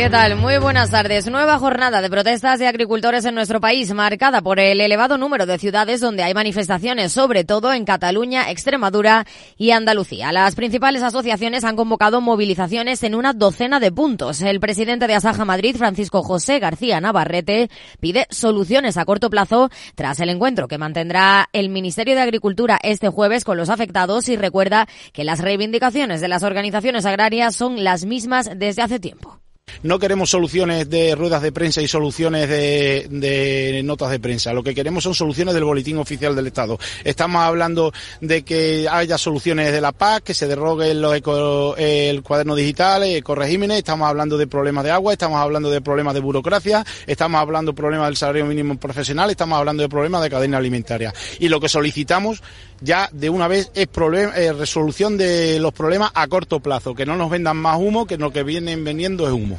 ¿Qué tal? Muy buenas tardes. Nueva jornada de protestas de agricultores en nuestro país, marcada por el elevado número de ciudades donde hay manifestaciones, sobre todo en Cataluña, Extremadura y Andalucía. Las principales asociaciones han convocado movilizaciones en una docena de puntos. El presidente de Asaja Madrid, Francisco José García Navarrete, pide soluciones a corto plazo tras el encuentro que mantendrá el Ministerio de Agricultura este jueves con los afectados y recuerda que las reivindicaciones de las organizaciones agrarias son las mismas desde hace tiempo. No queremos soluciones de ruedas de prensa y soluciones de, notas de prensa. Lo que queremos son soluciones del boletín oficial del Estado. Estamos hablando de que haya soluciones de la PAC, que se derrogue el cuaderno digital, ecoregímenes. Estamos hablando de problemas de agua, estamos hablando de problemas de burocracia, estamos hablando de problemas del salario mínimo profesional, estamos hablando de problemas de cadena alimentaria. Y lo que solicitamos ya de una vez es eh, resolución de los problemas a corto plazo, que no nos vendan más humo, que lo que vienen vendiendo es humo.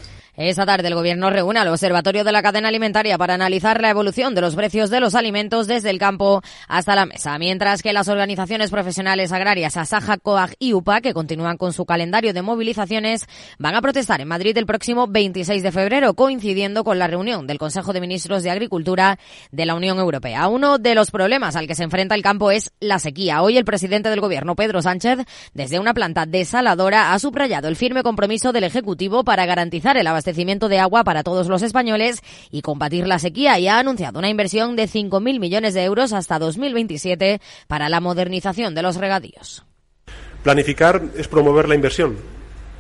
Esta tarde el Gobierno reúne al Observatorio de la Cadena Alimentaria para analizar la evolución de los precios de los alimentos desde el campo hasta la mesa, mientras que las organizaciones profesionales agrarias Asaja, COAG y UPA, que continúan con su calendario de movilizaciones, van a protestar en Madrid el próximo 26 de febrero, coincidiendo con la reunión del Consejo de Ministros de Agricultura de la Unión Europea. Uno de los problemas al que se enfrenta el campo es la sequía. Hoy el presidente del Gobierno, Pedro Sánchez, desde una planta desaladora, ha subrayado el firme compromiso del Ejecutivo para garantizar el abastecimiento abastecimiento de agua para todos los españoles y combatir la sequía y ha anunciado una inversión de 5.000 millones de euros hasta 2027 para la modernización de los regadíos. Planificar es promover la inversión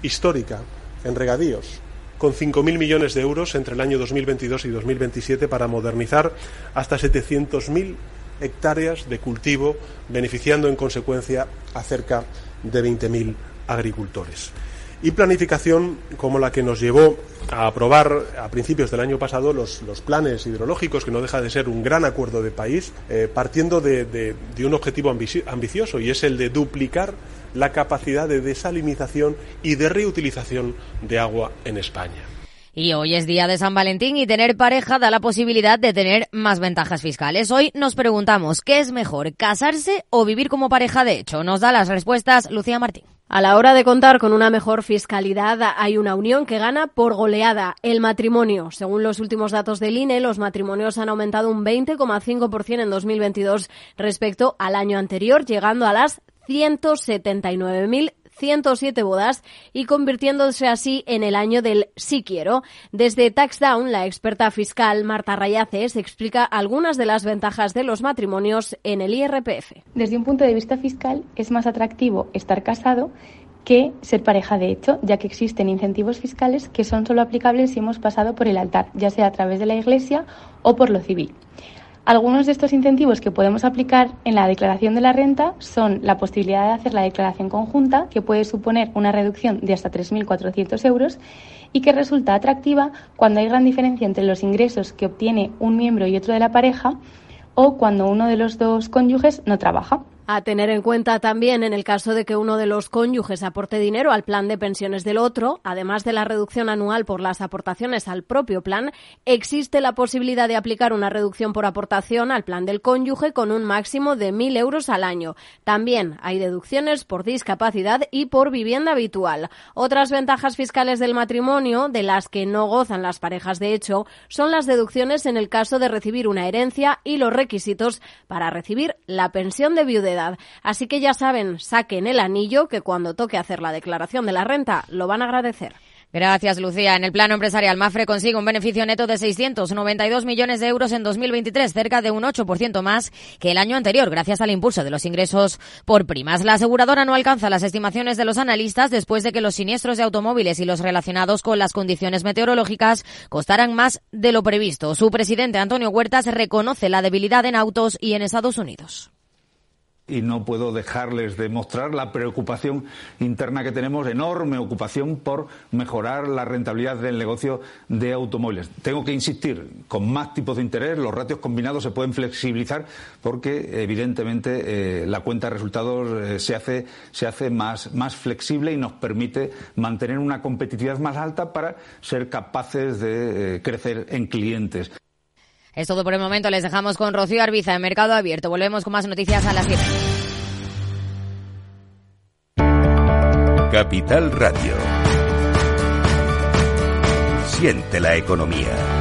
histórica en regadíos con 5.000 millones de euros entre el año 2022 y 2027 para modernizar hasta 700.000 hectáreas de cultivo, beneficiando en consecuencia a cerca de 20.000 agricultores y planificación como la que nos llevó a aprobar a principios del año pasado los, planes hidrológicos, que no deja de ser un gran acuerdo de país, eh, partiendo de, un objetivo ambicioso y es el de duplicar la capacidad de desalinización y de reutilización de agua en España. Y hoy es día de San Valentín y tener pareja da la posibilidad de tener más ventajas fiscales. Hoy nos preguntamos, ¿qué es mejor, casarse o vivir como pareja de hecho? Nos da las respuestas Lucía Martín. A la hora de contar con una mejor fiscalidad, hay una unión que gana por goleada, el matrimonio. Según los últimos datos del INE, los matrimonios han aumentado un 20,5% en 2022 respecto al año anterior, llegando a las 179.000 107 bodas y convirtiéndose así en el año del sí quiero. Desde Taxdown, la experta fiscal Marta Rayaces explica algunas de las ventajas de los matrimonios en el IRPF. Desde un punto de vista fiscal, es más atractivo estar casado que ser pareja de hecho, ya que existen incentivos fiscales que son solo aplicables si hemos pasado por el altar, ya sea a través de la Iglesia o por lo civil. Algunos de estos incentivos que podemos aplicar en la declaración de la renta son la posibilidad de hacer la declaración conjunta, que puede suponer una reducción de hasta 3.400 euros y que resulta atractiva cuando hay gran diferencia entre los ingresos que obtiene un miembro y otro de la pareja o cuando uno de los dos cónyuges no trabaja. A tener en cuenta también en el caso de que uno de los cónyuges aporte dinero al plan de pensiones del otro, además de la reducción anual por las aportaciones al propio plan, existe la posibilidad de aplicar una reducción por aportación al plan del cónyuge con un máximo de 1.000 euros al año. También hay deducciones por discapacidad y por vivienda habitual. Otras ventajas fiscales del matrimonio, de las que no gozan las parejas de hecho, son las deducciones en el caso de recibir una herencia y los requisitos para recibir la pensión de Así que ya saben, saquen el anillo que cuando toque hacer la declaración de la renta lo van a agradecer. Gracias, Lucía. En el plano empresarial, Mafre consigue un beneficio neto de 692 millones de euros en 2023, cerca de un 8% más que el año anterior, gracias al impulso de los ingresos por primas. La aseguradora no alcanza las estimaciones de los analistas después de que los siniestros de automóviles y los relacionados con las condiciones meteorológicas costaran más de lo previsto. Su presidente, Antonio Huertas, reconoce la debilidad en autos y en Estados Unidos y no puedo dejarles de mostrar la preocupación interna que tenemos, enorme ocupación por mejorar la rentabilidad del negocio de automóviles. Tengo que insistir, con más tipos de interés, los ratios combinados se pueden flexibilizar porque evidentemente eh, la cuenta de resultados eh, se hace, se hace más, más flexible y nos permite mantener una competitividad más alta para ser capaces de eh, crecer en clientes. Es todo por el momento. Les dejamos con Rocío Arbiza en Mercado Abierto. Volvemos con más noticias a las 7. Capital Radio. Siente la economía.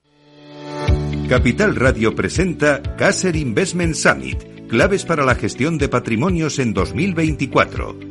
Capital Radio presenta Caser Investment Summit, claves para la gestión de patrimonios en 2024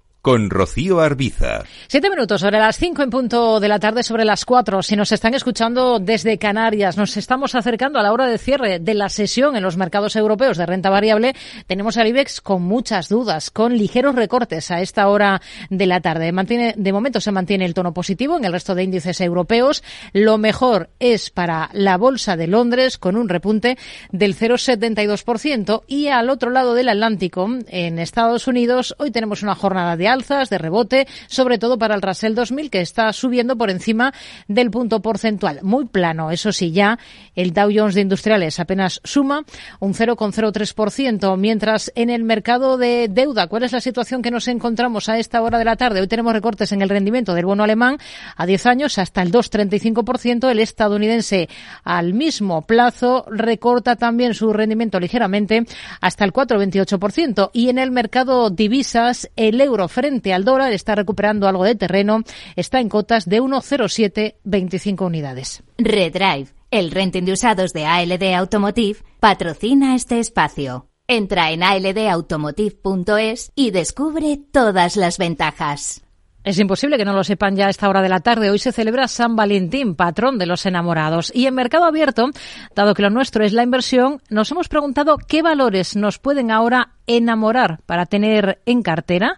con Rocío Arbiza. Siete minutos sobre las cinco en punto de la tarde, sobre las cuatro. Si nos están escuchando desde Canarias, nos estamos acercando a la hora de cierre de la sesión en los mercados europeos de renta variable. Tenemos al IBEX con muchas dudas, con ligeros recortes a esta hora de la tarde. Mantiene, de momento se mantiene el tono positivo en el resto de índices europeos. Lo mejor es para la Bolsa de Londres con un repunte del 0,72% y al otro lado del Atlántico, en Estados Unidos, hoy tenemos una jornada de alzas, de rebote, sobre todo para el Russell 2000 que está subiendo por encima del punto porcentual. Muy plano, eso sí, ya el Dow Jones de Industriales apenas suma un 0,03%, mientras en el mercado de deuda, ¿cuál es la situación que nos encontramos a esta hora de la tarde? Hoy tenemos recortes en el rendimiento del bono alemán a 10 años hasta el 2,35%, el estadounidense al mismo plazo recorta también su rendimiento ligeramente hasta el 4,28% y en el mercado divisas el euro frente al dólar está recuperando algo de terreno, está en cotas de 1,0725 unidades. Redrive, el renting de usados de ALD Automotive, patrocina este espacio. Entra en aldautomotive.es y descubre todas las ventajas. Es imposible que no lo sepan ya a esta hora de la tarde. Hoy se celebra San Valentín, patrón de los enamorados. Y en Mercado Abierto, dado que lo nuestro es la inversión, nos hemos preguntado qué valores nos pueden ahora enamorar para tener en cartera,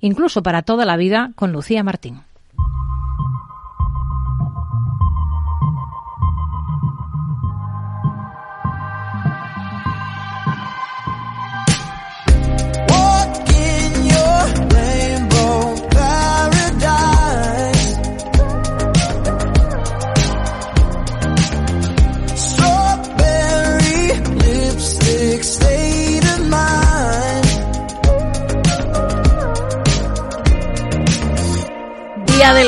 incluso para toda la vida, con Lucía Martín.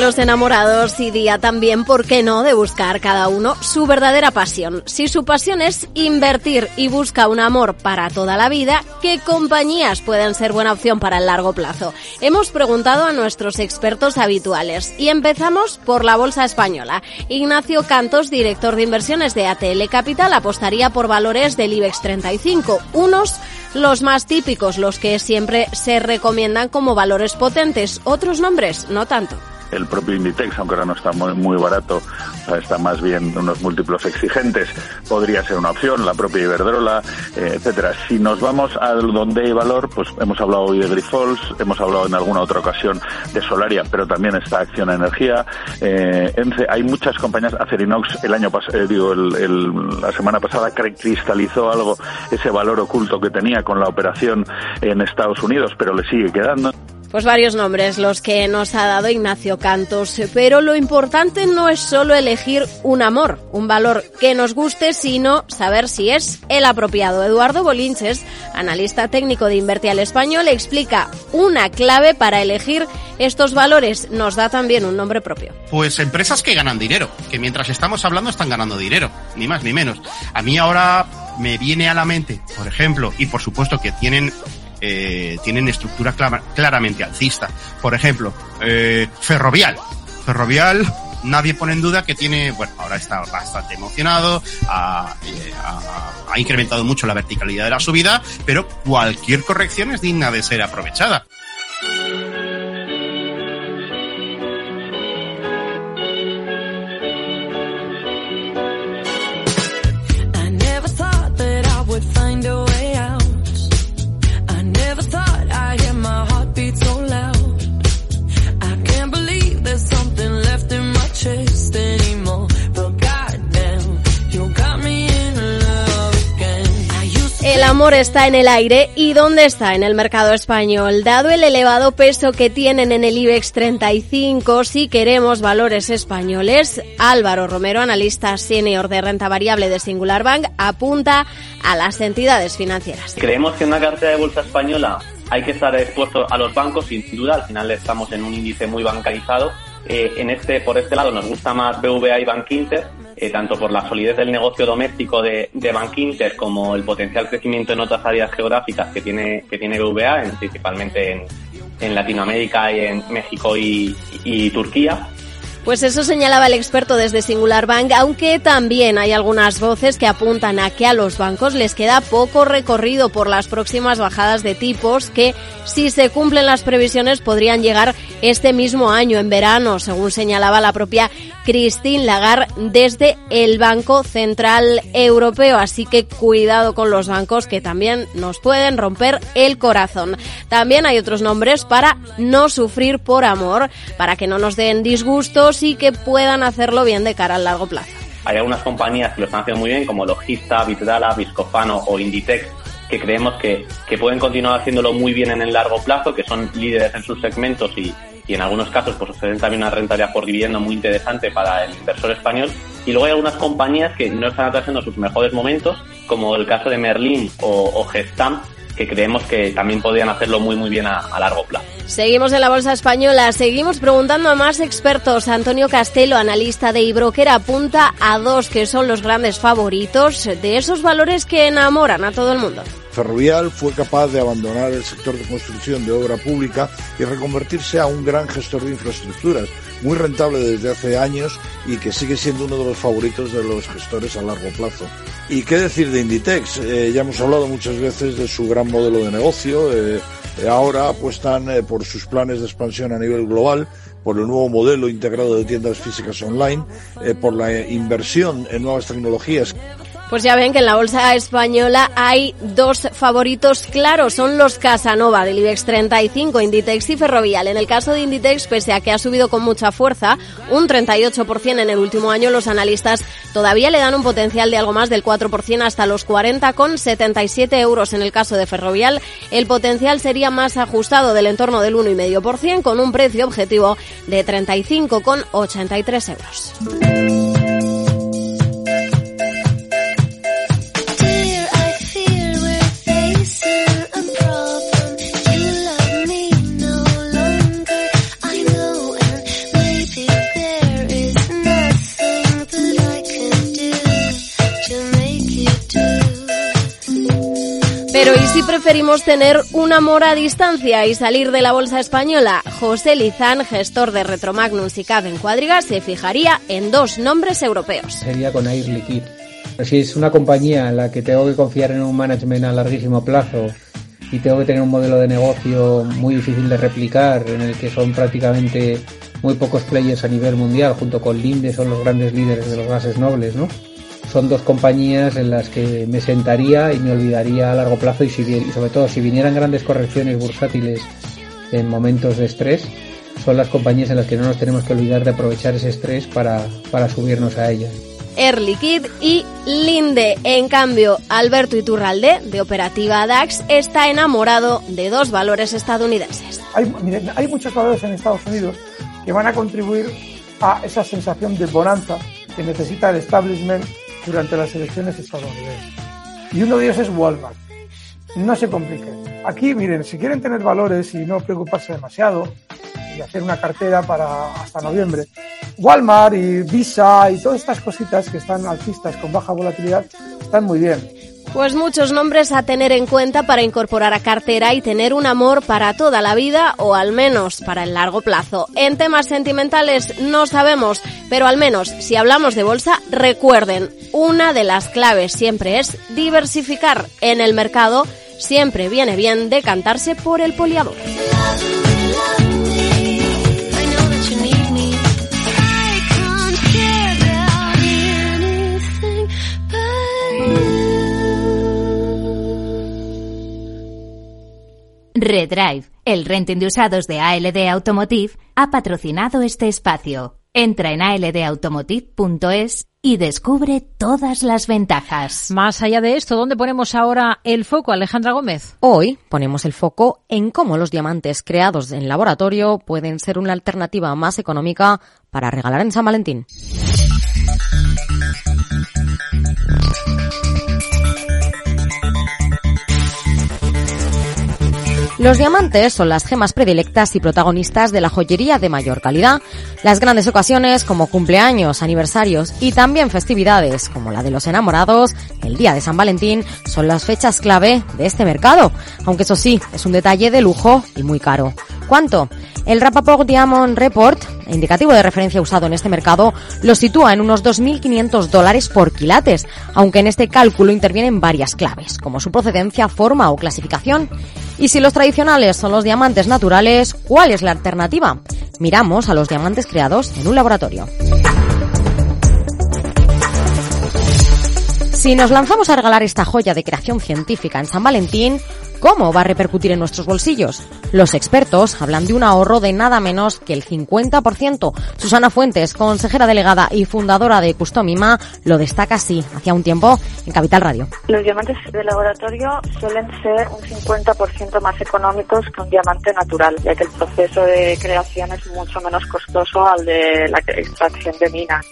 Los enamorados y día también, ¿por qué no?, de buscar cada uno su verdadera pasión. Si su pasión es invertir y busca un amor para toda la vida, ¿qué compañías pueden ser buena opción para el largo plazo? Hemos preguntado a nuestros expertos habituales y empezamos por la Bolsa Española. Ignacio Cantos, director de inversiones de ATL Capital, apostaría por valores del IBEX 35, unos los más típicos, los que siempre se recomiendan como valores potentes, otros nombres no tanto el propio Inditex, aunque ahora no está muy, muy barato, está más bien unos múltiplos exigentes, podría ser una opción, la propia Iberdrola, eh, etcétera. Si nos vamos a donde hay valor, pues hemos hablado hoy de Grifols, hemos hablado en alguna otra ocasión de Solaria, pero también está Acción Energía, eh, hay muchas compañías, Acerinox el año pasado, eh, digo, el, la semana pasada cristalizó algo, ese valor oculto que tenía con la operación en Estados Unidos, pero le sigue quedando. Pues varios nombres los que nos ha dado Ignacio Cantos, pero lo importante no es solo elegir un amor, un valor que nos guste, sino saber si es el apropiado. Eduardo Bolinches, analista técnico de Invertial Español, explica una clave para elegir estos valores. Nos da también un nombre propio. Pues empresas que ganan dinero, que mientras estamos hablando están ganando dinero, ni más ni menos. A mí ahora me viene a la mente, por ejemplo, y por supuesto que tienen eh, tienen estructura claramente alcista. Por ejemplo, eh, Ferrovial. Ferrovial nadie pone en duda que tiene, bueno, ahora está bastante emocionado, ha, eh, ha, incrementado mucho la verticalidad de la subida, pero cualquier corrección es digna de ser aprovechada. Está en el aire y dónde está en el mercado español. Dado el elevado peso que tienen en el IBEX 35, si queremos valores españoles, Álvaro Romero, analista senior de renta variable de Singular Bank, apunta a las entidades financieras. Creemos que en una cartera de bolsa española hay que estar expuesto a los bancos, sin duda, al final estamos en un índice muy bancarizado. Eh, en este, por este lado nos gusta más BVA y Bank Inter, eh, tanto por la solidez del negocio doméstico de, de Bank Inter como el potencial crecimiento en otras áreas geográficas que tiene, que tiene BVA, principalmente en, en Latinoamérica y en México y, y Turquía. Pues eso señalaba el experto desde Singular Bank, aunque también hay algunas voces que apuntan a que a los bancos les queda poco recorrido por las próximas bajadas de tipos que, si se cumplen las previsiones, podrían llegar este mismo año, en verano, según señalaba la propia Christine Lagarde desde el Banco Central Europeo. Así que cuidado con los bancos que también nos pueden romper el corazón. También hay otros nombres para no sufrir por amor, para que no nos den disgustos y que puedan hacerlo bien de cara al largo plazo. Hay algunas compañías que lo están haciendo muy bien, como Logista, Vitdala, Viscofano o Inditex, que creemos que, que pueden continuar haciéndolo muy bien en el largo plazo, que son líderes en sus segmentos y, y en algunos casos pues ofrecen también una rentabilidad por vivienda muy interesante para el inversor español. Y luego hay algunas compañías que no están atrasando sus mejores momentos, como el caso de Merlin o, o Gestam, que creemos que también podrían hacerlo muy muy bien a, largo plazo. Seguimos en la bolsa española, seguimos preguntando a más expertos. Antonio Castelo, analista de iBroker, apunta a dos que son los grandes favoritos de esos valores que enamoran a todo el mundo. Ferrovial fue capaz de abandonar el sector de construcción de obra pública y reconvertirse a un gran gestor de infraestructuras, muy rentable desde hace años y que sigue siendo uno de los favoritos de los gestores a largo plazo. ¿Y qué decir de Inditex? Eh, ya hemos hablado muchas veces de su gran modelo de negocio. Eh, ahora apuestan eh, por sus planes de expansión a nivel global por el nuevo modelo integrado de tiendas físicas online, por la inversión en nuevas tecnologías pues ya ven que en la bolsa española hay dos favoritos claros, son los Casanova del IBEX 35, Inditex y Ferrovial. En el caso de Inditex, pese a que ha subido con mucha fuerza, un 38% en el último año, los analistas todavía le dan un potencial de algo más del 4% hasta los 40 con 77 euros. En el caso de Ferrovial, el potencial sería más ajustado del entorno del 1,5% con un precio objetivo de 35 con 83 euros. si preferimos tener un amor a distancia y salir de la bolsa española, José Lizán, gestor de Retromagnum y CAV en Cuadriga, se fijaría en dos nombres europeos. Sería con Air Liquide Si es una compañía en la que tengo que confiar en un management a larguísimo plazo y tengo que tener un modelo de negocio muy difícil de replicar, en el que son prácticamente muy pocos players a nivel mundial, junto con Linde son los grandes líderes de los gases nobles, ¿no? Son dos compañías en las que me sentaría y me olvidaría a largo plazo y, y sobre todo si vinieran grandes correcciones bursátiles en momentos de estrés, son las compañías en las que no nos tenemos que olvidar de aprovechar ese estrés para, para subirnos a ellas. Air Liquide y Linde. En cambio, Alberto Iturralde, de Operativa DAX, está enamorado de dos valores estadounidenses. Hay, miren, hay muchos valores en Estados Unidos que van a contribuir a esa sensación de bonanza que necesita el establishment durante las elecciones estadounidenses. Y uno de ellos es Walmart. No se compliquen. Aquí, miren, si quieren tener valores y no preocuparse demasiado hacer una cartera para hasta noviembre, Walmart y Visa y todas estas cositas que están alcistas con baja volatilidad están muy bien. Pues muchos nombres a tener en cuenta para incorporar a cartera y tener un amor para toda la vida o al menos para el largo plazo. En temas sentimentales no sabemos, pero al menos si hablamos de bolsa, recuerden, una de las claves siempre es diversificar en el mercado. Siempre viene bien decantarse por el poliador. Redrive, el renting de usados de ALD Automotive, ha patrocinado este espacio. Entra en aldautomotive.es y descubre todas las ventajas. Más allá de esto, ¿dónde ponemos ahora el foco, Alejandra Gómez? Hoy ponemos el foco en cómo los diamantes creados en laboratorio pueden ser una alternativa más económica para regalar en San Valentín. Los diamantes son las gemas predilectas y protagonistas de la joyería de mayor calidad. Las grandes ocasiones como cumpleaños, aniversarios y también festividades como la de los enamorados, el día de San Valentín, son las fechas clave de este mercado. Aunque eso sí, es un detalle de lujo y muy caro. ¿Cuánto? El Rapaport Diamond Report, indicativo de referencia usado en este mercado, lo sitúa en unos 2.500 dólares por quilates, aunque en este cálculo intervienen varias claves, como su procedencia, forma o clasificación. Y si los tradicionales son los diamantes naturales, ¿cuál es la alternativa? Miramos a los diamantes creados en un laboratorio. Si nos lanzamos a regalar esta joya de creación científica en San Valentín, ¿Cómo va a repercutir en nuestros bolsillos? Los expertos hablan de un ahorro de nada menos que el 50%. Susana Fuentes, consejera delegada y fundadora de Customima, lo destaca así, hacía un tiempo, en Capital Radio. Los diamantes de laboratorio suelen ser un 50% más económicos que un diamante natural, ya que el proceso de creación es mucho menos costoso al de la extracción de minas.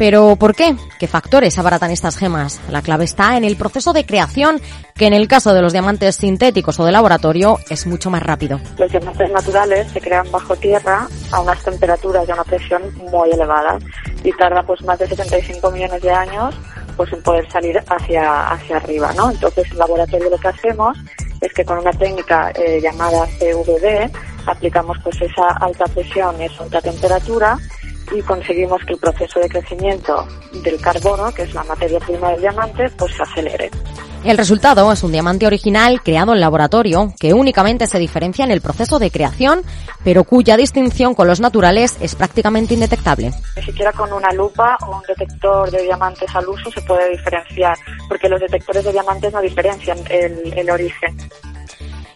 Pero ¿por qué? ¿Qué factores abaratan estas gemas? La clave está en el proceso de creación, que en el caso de los diamantes sintéticos o de laboratorio es mucho más rápido. Los diamantes naturales se crean bajo tierra a unas temperaturas y a una presión muy elevadas y tarda pues más de 75 millones de años pues en poder salir hacia, hacia arriba, ¿no? Entonces en laboratorio lo que hacemos es que con una técnica eh, llamada CVD aplicamos pues esa alta presión y esa alta temperatura y conseguimos que el proceso de crecimiento del carbono, que es la materia prima del diamante, pues se acelere. El resultado es un diamante original creado en laboratorio que únicamente se diferencia en el proceso de creación, pero cuya distinción con los naturales es prácticamente indetectable. Ni siquiera con una lupa o un detector de diamantes al uso se puede diferenciar, porque los detectores de diamantes no diferencian el, el origen.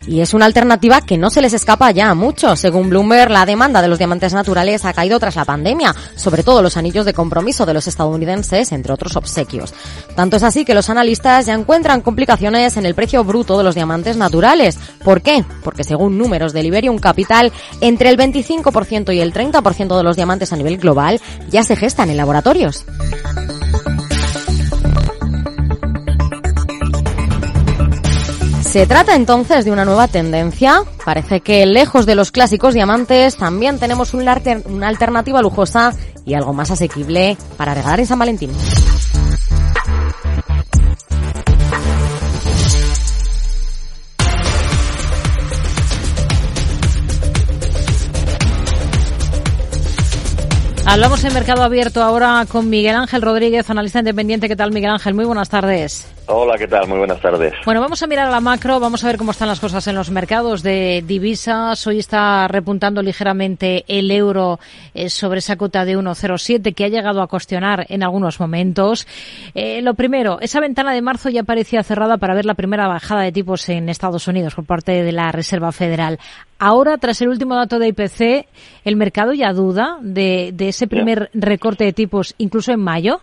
Y es una alternativa que no se les escapa ya a muchos. Según Bloomberg, la demanda de los diamantes naturales ha caído tras la pandemia, sobre todo los anillos de compromiso de los estadounidenses, entre otros obsequios. Tanto es así que los analistas ya encuentran complicaciones en el precio bruto de los diamantes naturales. ¿Por qué? Porque según números de Liberium Capital, entre el 25% y el 30% de los diamantes a nivel global ya se gestan en laboratorios. Se trata entonces de una nueva tendencia. Parece que lejos de los clásicos diamantes también tenemos una, alternativa lujosa y algo más asequible para regalar en San Valentín. Hablamos en Mercado Abierto ahora con Miguel Ángel Rodríguez, analista independiente. ¿Qué tal, Miguel Ángel? Muy buenas tardes. Hola, ¿qué tal? Muy buenas tardes. Bueno, vamos a mirar a la macro, vamos a ver cómo están las cosas en los mercados de divisas. Hoy está repuntando ligeramente el euro eh, sobre esa cota de 1,07 que ha llegado a cuestionar en algunos momentos. Eh, lo primero, esa ventana de marzo ya parecía cerrada para ver la primera bajada de tipos en Estados Unidos por parte de la Reserva Federal. Ahora, tras el último dato de IPC, ¿el mercado ya duda de, de ese primer recorte de tipos incluso en mayo?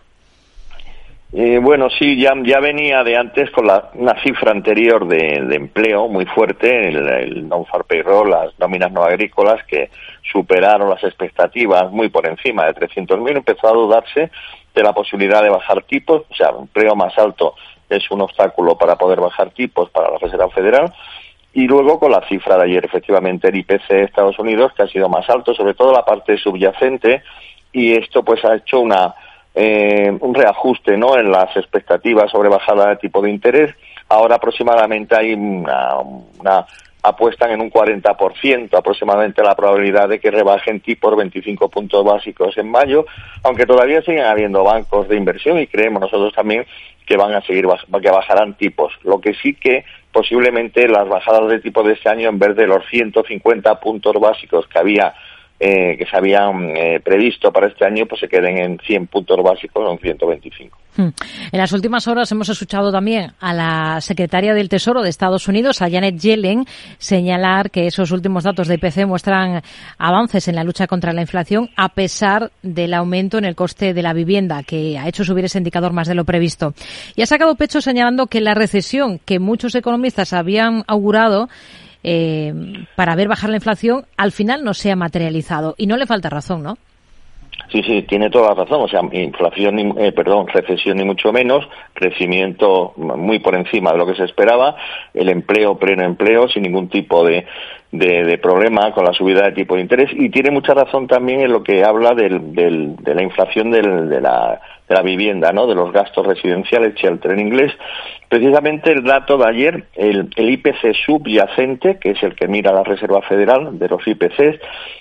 Eh, bueno, sí, ya, ya venía de antes con la, una cifra anterior de, empleo muy fuerte, el, el non-farm payroll, las nóminas no agrícolas que superaron las expectativas muy por encima de 300.000, empezó a dudarse de la posibilidad de bajar tipos, o sea, un empleo más alto es un obstáculo para poder bajar tipos para la Reserva Federal. Y luego con la cifra de ayer, efectivamente, el IPC de Estados Unidos, que ha sido más alto, sobre todo la parte subyacente, y esto pues ha hecho una eh, un reajuste ¿no? en las expectativas sobre bajada de tipo de interés. Ahora aproximadamente hay una, una apuestan en un 40% aproximadamente la probabilidad de que rebajen tipos 25 puntos básicos en mayo, aunque todavía siguen habiendo bancos de inversión y creemos nosotros también que van a seguir que bajarán tipos. Lo que sí que posiblemente las bajadas de tipo de este año en vez de los 150 puntos básicos que había eh, que se habían eh, previsto para este año pues se queden en 100 puntos básicos o en 125. Hmm. En las últimas horas hemos escuchado también a la secretaria del Tesoro de Estados Unidos, a Janet Yellen, señalar que esos últimos datos de IPC muestran avances en la lucha contra la inflación a pesar del aumento en el coste de la vivienda, que ha hecho subir ese indicador más de lo previsto. Y ha sacado pecho señalando que la recesión que muchos economistas habían augurado eh, para ver bajar la inflación, al final no se ha materializado. Y no le falta razón, ¿no? Sí, sí, tiene toda la razón. O sea, inflación, eh, perdón, recesión ni mucho menos, crecimiento muy por encima de lo que se esperaba, el empleo, pleno empleo, sin ningún tipo de, de, problema con la subida de tipo de interés. Y tiene mucha razón también en lo que habla del, del, de la inflación del, de, la, de la vivienda, ¿no? De los gastos residenciales, shelter en inglés. Precisamente el dato de ayer, el, el IPC subyacente, que es el que mira la Reserva Federal de los IPCs,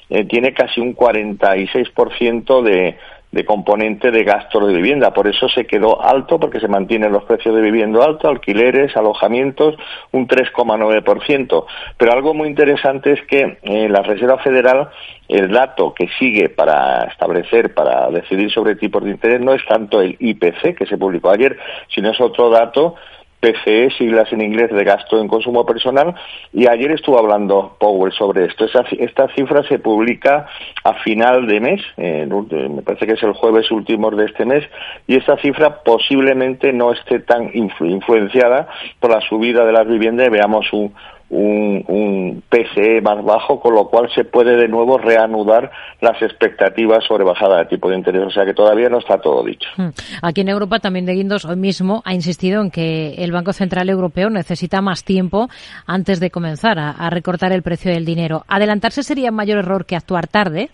eh, tiene casi un 46% de, de componente de gastos de vivienda. Por eso se quedó alto, porque se mantienen los precios de vivienda altos, alquileres, alojamientos, un 3,9%. Pero algo muy interesante es que eh, la Reserva Federal, el dato que sigue para establecer, para decidir sobre tipos de interés, no es tanto el IPC que se publicó ayer, sino es otro dato PCE, siglas en inglés de gasto en consumo personal, y ayer estuvo hablando Powell sobre esto. esta cifra se publica a final de mes, me parece que es el jueves último de este mes, y esta cifra posiblemente no esté tan influenciada por la subida de las viviendas y veamos un, un, un, PCE más bajo, con lo cual se puede de nuevo reanudar las expectativas sobre bajada de tipo de interés. O sea que todavía no está todo dicho. Hmm. Aquí en Europa también de Guindos hoy mismo ha insistido en que el Banco Central Europeo necesita más tiempo antes de comenzar a, a recortar el precio del dinero. ¿Adelantarse sería mayor error que actuar tarde?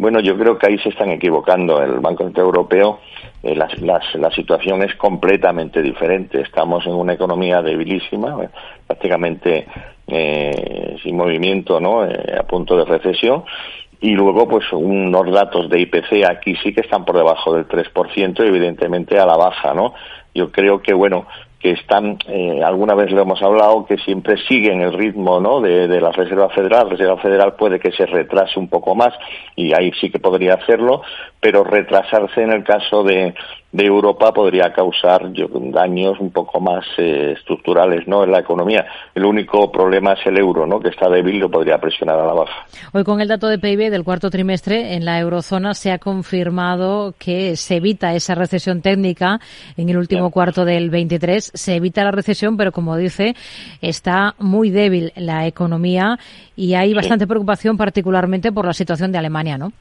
Bueno, yo creo que ahí se están equivocando. El Banco Central Europeo, eh, la, situación es completamente diferente. Estamos en una economía debilísima, eh, prácticamente eh, sin movimiento, ¿no? Eh, a punto de recesión. Y luego, pues, unos datos de IPC aquí sí que están por debajo del 3% y evidentemente a la baja, ¿no? Yo creo que, bueno, que están, eh, alguna vez lo hemos hablado, que siempre siguen el ritmo ¿no? de, de, la Reserva Federal. La Reserva Federal puede que se retrase un poco más y ahí sí que podría hacerlo, pero retrasarse en el caso de, de Europa podría causar daños un poco más eh, estructurales ¿no? en la economía. El único problema es el euro, ¿no? que está débil y lo podría presionar a la baja. Hoy con el dato de PIB del cuarto trimestre en la eurozona se ha confirmado que se evita esa recesión técnica en el último cuarto del 23. Se evita la recesión, pero como dice, está muy débil la economía y hay bastante preocupación particularmente por la situación de Alemania, ¿no?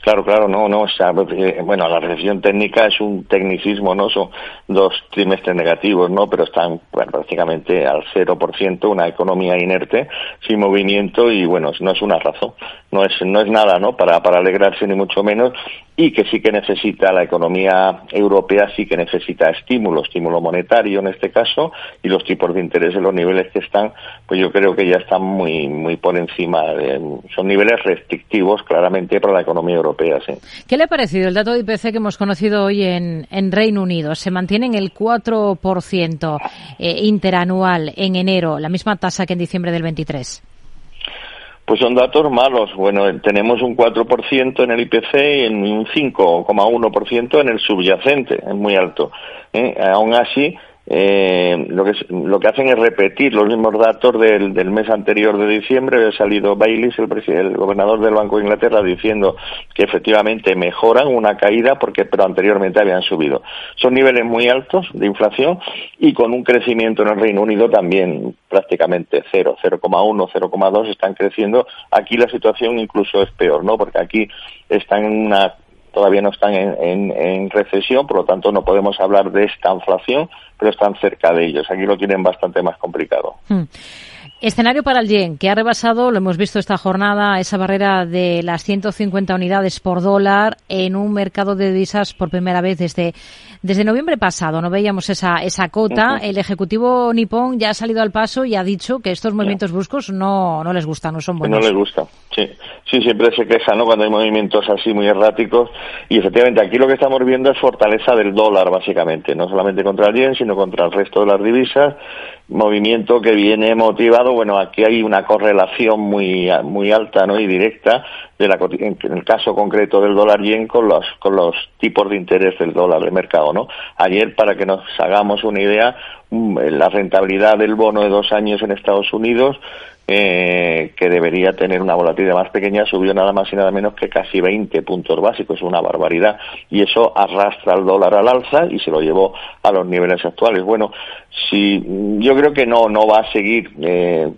Claro, claro, no, no, o sea, eh, bueno, la recesión técnica es un tecnicismo, ¿no? Son dos trimestres negativos, ¿no? Pero están prácticamente al 0%, una economía inerte, sin movimiento y, bueno, no es una razón, no es, no es nada, ¿no? Para, para alegrarse ni mucho menos y que sí que necesita la economía europea, sí que necesita estímulo, estímulo monetario en este caso, y los tipos de interés en los niveles que están, pues yo creo que ya están muy, muy por encima, de, son niveles restrictivos claramente para la economía europea, sí. ¿Qué le ha parecido el dato de IPC que hemos conocido hoy en, en Reino Unido? Se mantiene en el 4% eh, interanual en enero, la misma tasa que en diciembre del 23. Pues son datos malos. Bueno, tenemos un 4% en el IPC y un 5,1% en el subyacente, es muy alto. ¿eh? Aún así, eh, lo, que, lo que hacen es repetir los mismos datos del, del mes anterior de diciembre. Ha salido Bailey, el, el gobernador del Banco de Inglaterra, diciendo que efectivamente mejoran una caída porque pero anteriormente habían subido. Son niveles muy altos de inflación y con un crecimiento en el Reino Unido también prácticamente cero, 0,1, 0,2 están creciendo. Aquí la situación incluso es peor, ¿no? Porque aquí están en una todavía no están en, recesión, por lo tanto no podemos hablar de esta inflación, pero están cerca de ellos. Aquí lo tienen bastante más complicado. Hmm. Escenario para el yen, que ha rebasado, lo hemos visto esta jornada, esa barrera de las 150 unidades por dólar en un mercado de divisas por primera vez desde, desde noviembre pasado. No veíamos esa, esa cota. El ejecutivo nipón ya ha salido al paso y ha dicho que estos movimientos bruscos no, no les gustan, no son buenos. No les gusta, sí. Sí, siempre se queja, ¿no? Cuando hay movimientos así muy erráticos. Y efectivamente, aquí lo que estamos viendo es fortaleza del dólar, básicamente. No solamente contra el yen, sino contra el resto de las divisas movimiento que viene motivado, bueno, aquí hay una correlación muy, muy alta ¿no? y directa de la, en el caso concreto del dólar yen con los, con los tipos de interés del dólar de mercado, ¿no? Ayer, para que nos hagamos una idea, mm, la rentabilidad del bono de dos años en Estados Unidos eh, que debería tener una volatilidad más pequeña, subió nada más y nada menos que casi 20 puntos básicos, es una barbaridad. Y eso arrastra al dólar al alza y se lo llevó a los niveles actuales. Bueno, si yo creo que no, no va a seguir eh,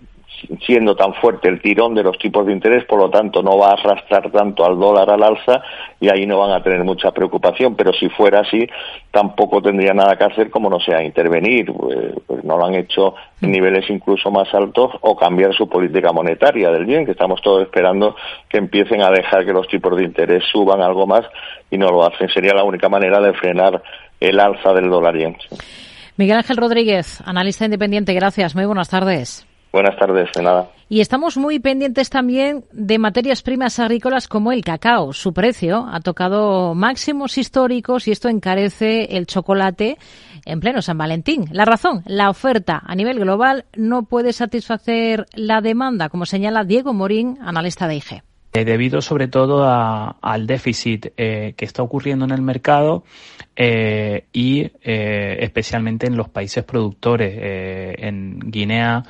siendo tan fuerte el tirón de los tipos de interés, por lo tanto no va a arrastrar tanto al dólar al alza y ahí no van a tener mucha preocupación, pero si fuera así tampoco tendría nada que hacer como no sea intervenir, pues, pues no lo han hecho en niveles incluso más altos o cambiar su política monetaria del bien, que estamos todos esperando que empiecen a dejar que los tipos de interés suban algo más y no lo hacen. Sería la única manera de frenar el alza del dólar yen. Miguel Ángel Rodríguez, analista independiente, gracias. Muy buenas tardes. Buenas tardes, de nada. Y estamos muy pendientes también de materias primas agrícolas como el cacao. Su precio ha tocado máximos históricos y esto encarece el chocolate en pleno San Valentín. La razón, la oferta a nivel global no puede satisfacer la demanda, como señala Diego Morín, analista de IG. Eh, debido sobre todo al déficit eh, que está ocurriendo en el mercado eh, y especialmente en los países productores. en Guinea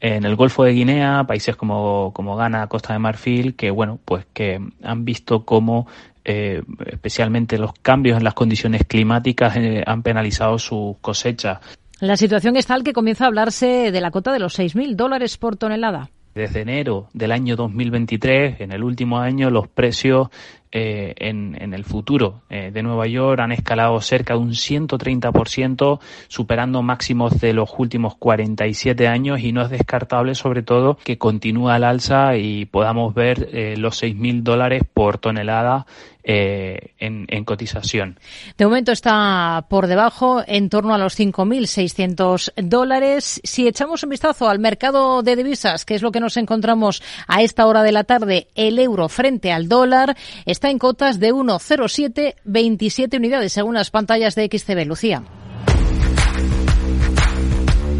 en el Golfo de Guinea, países como, como Ghana, Costa de Marfil, que bueno, pues que han visto cómo eh, especialmente los cambios en las condiciones climáticas eh, han penalizado sus cosechas. La situación es tal que comienza a hablarse de la cota de los 6.000 dólares por tonelada. Desde enero del año 2023, en el último año, los precios eh, en, en, el futuro eh, de Nueva York han escalado cerca de un 130%, superando máximos de los últimos 47 años y no es descartable sobre todo que continúe al alza y podamos ver eh, los 6.000 dólares por tonelada eh, en, en, cotización. De momento está por debajo, en torno a los 5.600 dólares. Si echamos un vistazo al mercado de divisas, que es lo que nos encontramos a esta hora de la tarde, el euro frente al dólar está en cotas de 1,0727 unidades según las pantallas de XCB. Lucía.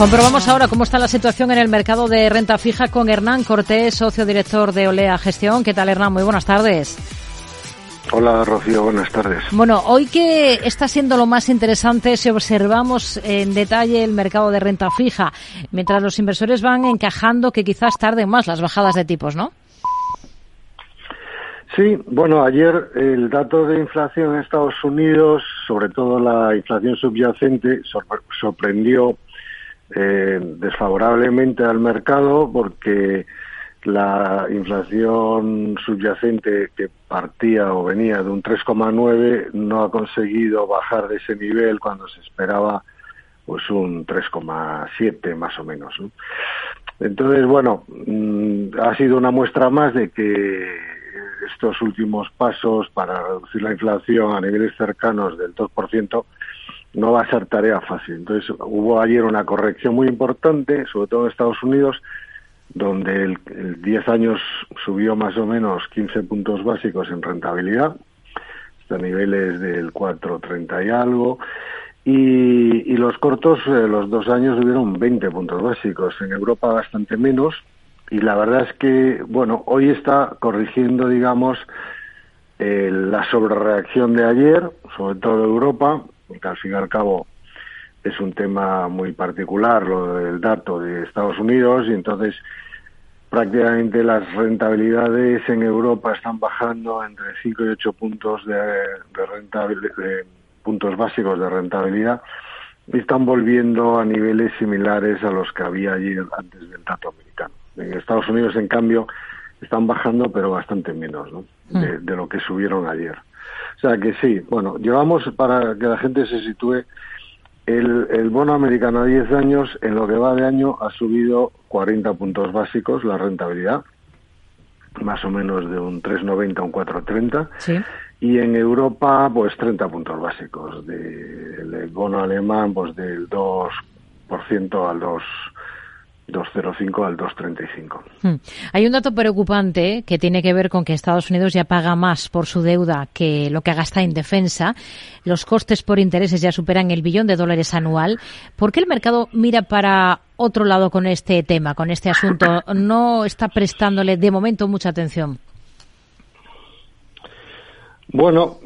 Comprobamos ahora cómo está la situación en el mercado de renta fija con Hernán Cortés, socio director de Olea Gestión. ¿Qué tal, Hernán? Muy buenas tardes. Hola, Rocío. Buenas tardes. Bueno, hoy que está siendo lo más interesante si observamos en detalle el mercado de renta fija, mientras los inversores van encajando que quizás tarden más las bajadas de tipos, ¿no? Sí, bueno, ayer el dato de inflación en Estados Unidos, sobre todo la inflación subyacente, sorprendió eh, desfavorablemente al mercado porque la inflación subyacente que partía o venía de un 3,9 no ha conseguido bajar de ese nivel cuando se esperaba pues un 3,7 más o menos. Entonces, bueno, mm, ha sido una muestra más de que estos últimos pasos para reducir la inflación a niveles cercanos del 2% no va a ser tarea fácil. Entonces hubo ayer una corrección muy importante, sobre todo en Estados Unidos, donde el, 10 años subió más o menos 15 puntos básicos en rentabilidad, hasta niveles del 4,30 y algo, y, los cortos, eh, los dos años subieron 20 puntos básicos, en Europa bastante menos, y la verdad es que, bueno, hoy está corrigiendo, digamos, eh, la sobrereacción de ayer, sobre todo Europa, porque al fin y al cabo es un tema muy particular lo del dato de Estados Unidos y entonces prácticamente las rentabilidades en Europa están bajando entre 5 y 8 puntos de, de puntos básicos de rentabilidad y están volviendo a niveles similares a los que había ayer antes del dato americano. En Estados Unidos, en cambio, están bajando, pero bastante menos ¿no? de, mm. lo que subieron ayer. O sea que sí, bueno, llevamos para que la gente se sitúe. El, el bono americano a 10 años, en lo que va de año, ha subido 40 puntos básicos la rentabilidad, más o menos de un 3,90 a un 4,30. Sí. Y en Europa, pues 30 puntos básicos. De, el bono alemán, pues del 2% al 2%. 2,05 al 2,35. Hmm. Hay un dato preocupante que tiene que ver con que Estados Unidos ya paga más por su deuda que lo que gasta en defensa. Los costes por intereses ya superan el billón de dólares anual. ¿Por qué el mercado mira para otro lado con este tema, con este asunto? No está prestándole de momento mucha atención. Bueno,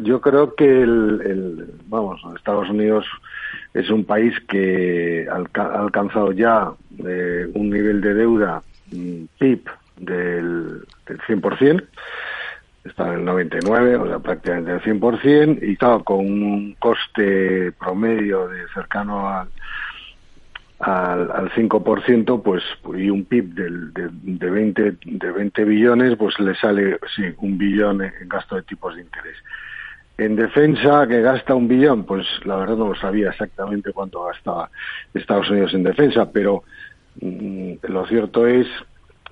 yo creo que el, vamos, Estados Unidos es un país que ha alcanzado ya eh, un nivel de deuda mm, PIB del, del 100%, está en el 99, o sea, prácticamente el 100%, y está con un coste promedio de cercano al, al, al 5%, pues, y un PIB del, de, de, 20, de 20 billones, pues le sale, sí, un billón en gasto de tipos de interés. En defensa, que gasta un billón, pues la verdad no lo sabía exactamente cuánto gastaba Estados Unidos en defensa, pero mm, lo cierto es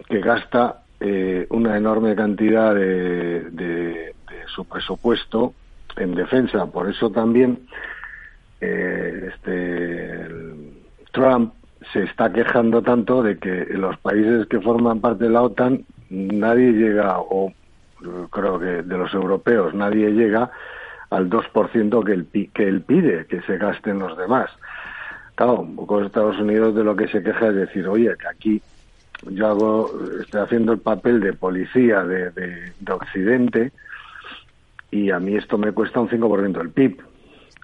que gasta eh, una enorme cantidad de, de, su presupuesto en defensa. Por eso también eh, este, Trump se está quejando tanto de que los países que forman parte de la OTAN nadie llega, o creo que de los europeos nadie llega al 2% que él, que él pide que se gasten los demás. Claro, un poco Estados Unidos de lo que se queja es decir, oye, que aquí yo hago, estoy haciendo el papel de policía de, de, Occidente y a mí esto me cuesta un 5% del PIB.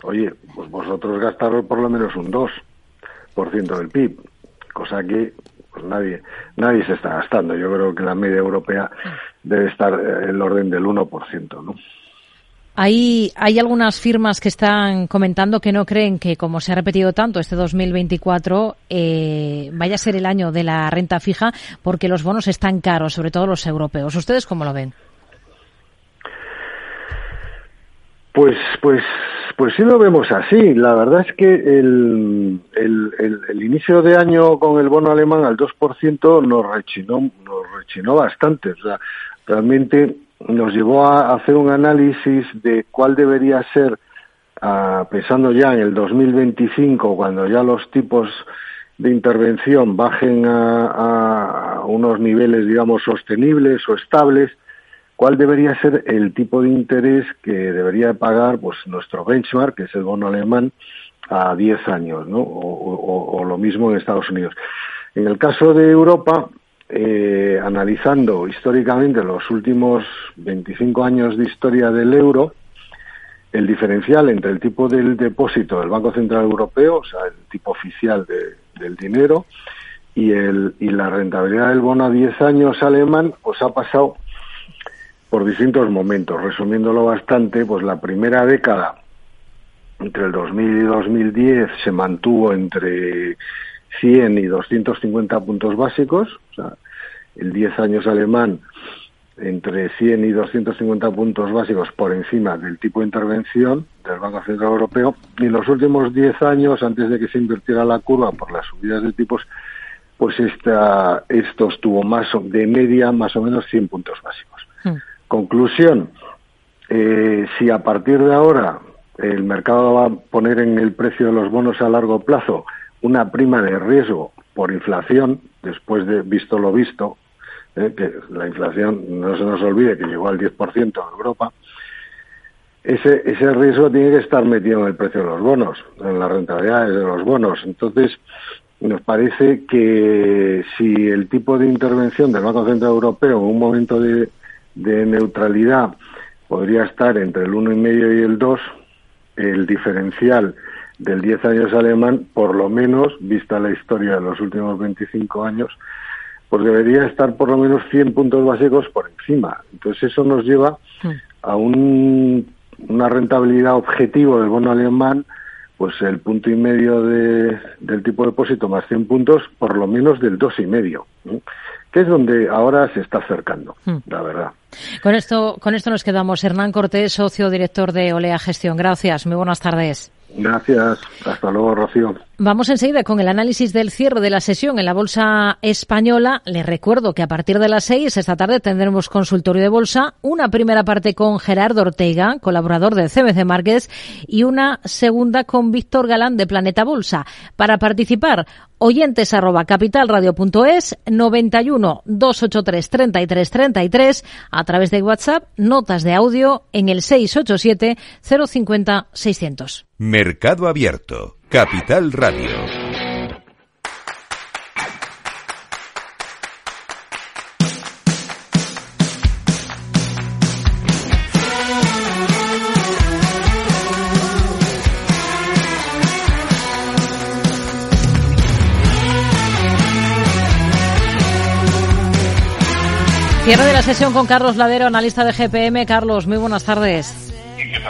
Oye, pues vosotros gastaros por lo menos un 2% del PIB, cosa que pues nadie nadie se está gastando. Yo creo que la media europea debe estar en el orden del 1%, ¿no? Hay, hay algunas firmas que están comentando que no creen que, como se ha repetido tanto este 2024, eh, vaya a ser el año de la renta fija porque los bonos están caros, sobre todo los europeos. ¿Ustedes cómo lo ven? Pues, pues, pues sí lo vemos así. La verdad es que el, el, el, inicio de año con el bono alemán al 2% nos rechinó, nos rechinó bastante. O sea, realmente nos llevó a hacer un análisis de cuál debería ser, uh, pensando ya en el 2025, cuando ya los tipos de intervención bajen a, unos niveles, digamos, sostenibles o estables, cuál debería ser el tipo de interés que debería pagar pues nuestro benchmark, que es el bono alemán, a 10 años, ¿no? O, lo mismo en Estados Unidos. En el caso de Europa, eh, analizando históricamente los últimos 25 años de historia del euro, el diferencial entre el tipo del depósito del Banco Central Europeo, o sea, el tipo oficial del dinero, y, el, y la rentabilidad del bono a 10 años alemán, pues ha pasado por distintos momentos. Resumiéndolo bastante, pues la primera década, entre el 2000 y 2010, se mantuvo entre 100 y 250 puntos básicos. O sea, el 10 años alemán entre 100 y 250 puntos básicos por encima del tipo de intervención del Banco Central Europeo y los últimos 10 años antes de que se invirtiera la curva por las subidas de tipos pues esta, esto estuvo más de media más o menos 100 puntos básicos. Hmm. Conclusión, eh, si a partir de ahora el mercado va a poner en el precio de los bonos a largo plazo una prima de riesgo por inflación, después de visto lo visto, eh, que la inflación no se nos olvide que llegó al 10% en Europa, ese, ese riesgo tiene que estar metido en el precio de los bonos, en las rentabilidades de los bonos. Entonces, nos parece que si el tipo de intervención del Banco Central Europeo en un momento de de neutralidad podría estar entre el 1,5 y el 2, el diferencial del 10 años alemán, por lo menos, vista la historia de los últimos 25 años, pues debería estar por lo menos 100 puntos básicos por encima. Entonces eso nos lleva hmm. a un, una rentabilidad objetivo del bono alemán, pues el punto y medio de, del tipo de depósito más 100 puntos, por lo menos del dos y medio que es donde ahora se está acercando, hmm. la verdad. Con esto, con esto nos quedamos. Hernán Cortés, socio director de Olea Gestión. Gracias. Muy buenas tardes. Gracias. Hasta luego, Rocío. Vamos enseguida con el análisis del cierre de la sesión en la Bolsa Española. Les recuerdo que a partir de las seis esta tarde tendremos consultorio de bolsa, una primera parte con Gerardo Ortega, colaborador del CBC Márquez, y una segunda con Víctor Galán de Planeta Bolsa. Para participar, oyentes arroba capitalradio.es 91 283 33 33 a través de WhatsApp, notas de audio en el 687 050 600. Mercado Abierto, Capital Radio. Cierre de la sesión con Carlos Ladero, analista de GPM. Carlos, muy buenas tardes.